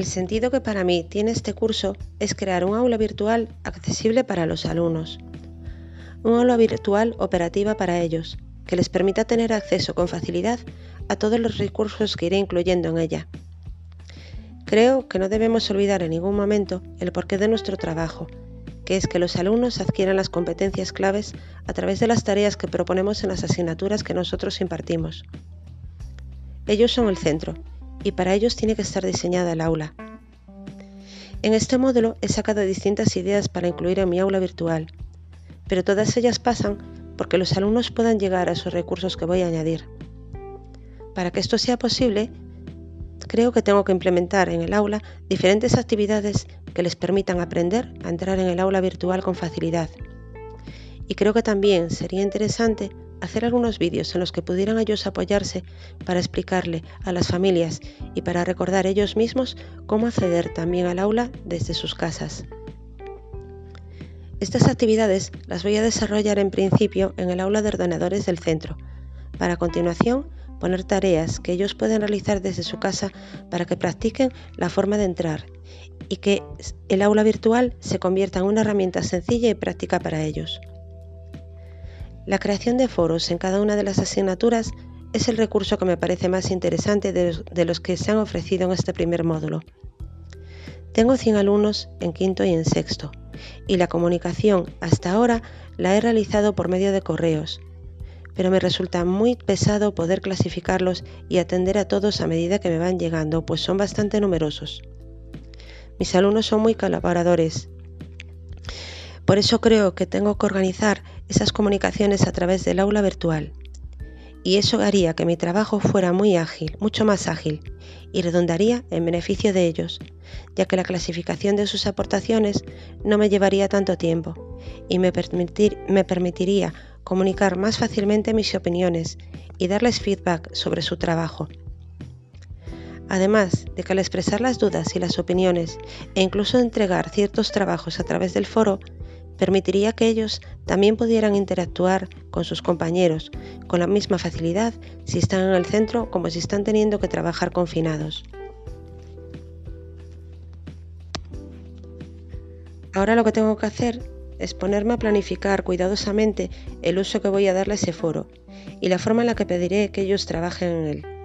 El sentido que para mí tiene este curso es crear un aula virtual accesible para los alumnos. Un aula virtual operativa para ellos, que les permita tener acceso con facilidad a todos los recursos que iré incluyendo en ella. Creo que no debemos olvidar en ningún momento el porqué de nuestro trabajo, que es que los alumnos adquieran las competencias claves a través de las tareas que proponemos en las asignaturas que nosotros impartimos. Ellos son el centro y para ellos tiene que estar diseñada el aula. En este módulo he sacado distintas ideas para incluir en mi aula virtual, pero todas ellas pasan porque los alumnos puedan llegar a esos recursos que voy a añadir. Para que esto sea posible, creo que tengo que implementar en el aula diferentes actividades que les permitan aprender a entrar en el aula virtual con facilidad. Y creo que también sería interesante hacer algunos vídeos en los que pudieran ellos apoyarse para explicarle a las familias y para recordar ellos mismos cómo acceder también al aula desde sus casas. Estas actividades las voy a desarrollar en principio en el aula de ordenadores del centro, para continuación poner tareas que ellos pueden realizar desde su casa para que practiquen la forma de entrar y que el aula virtual se convierta en una herramienta sencilla y práctica para ellos. La creación de foros en cada una de las asignaturas es el recurso que me parece más interesante de los, que se han ofrecido en este primer módulo. Tengo 100 alumnos en quinto y en sexto, y la comunicación hasta ahora la he realizado por medio de correos, pero me resulta muy pesado poder clasificarlos y atender a todos a medida que me van llegando, pues son bastante numerosos. Mis alumnos son muy colaboradores. Por eso creo que tengo que organizar esas comunicaciones a través del aula virtual. Y eso haría que mi trabajo fuera muy ágil, mucho más ágil, y redundaría en beneficio de ellos, ya que la clasificación de sus aportaciones no me llevaría tanto tiempo y me, me permitiría comunicar más fácilmente mis opiniones y darles feedback sobre su trabajo. Además de que al expresar las dudas y las opiniones e incluso entregar ciertos trabajos a través del foro, permitiría que ellos también pudieran interactuar con sus compañeros con la misma facilidad si están en el centro como si están teniendo que trabajar confinados. Ahora lo que tengo que hacer es ponerme a planificar cuidadosamente el uso que voy a darle a ese foro y la forma en la que pediré que ellos trabajen en él.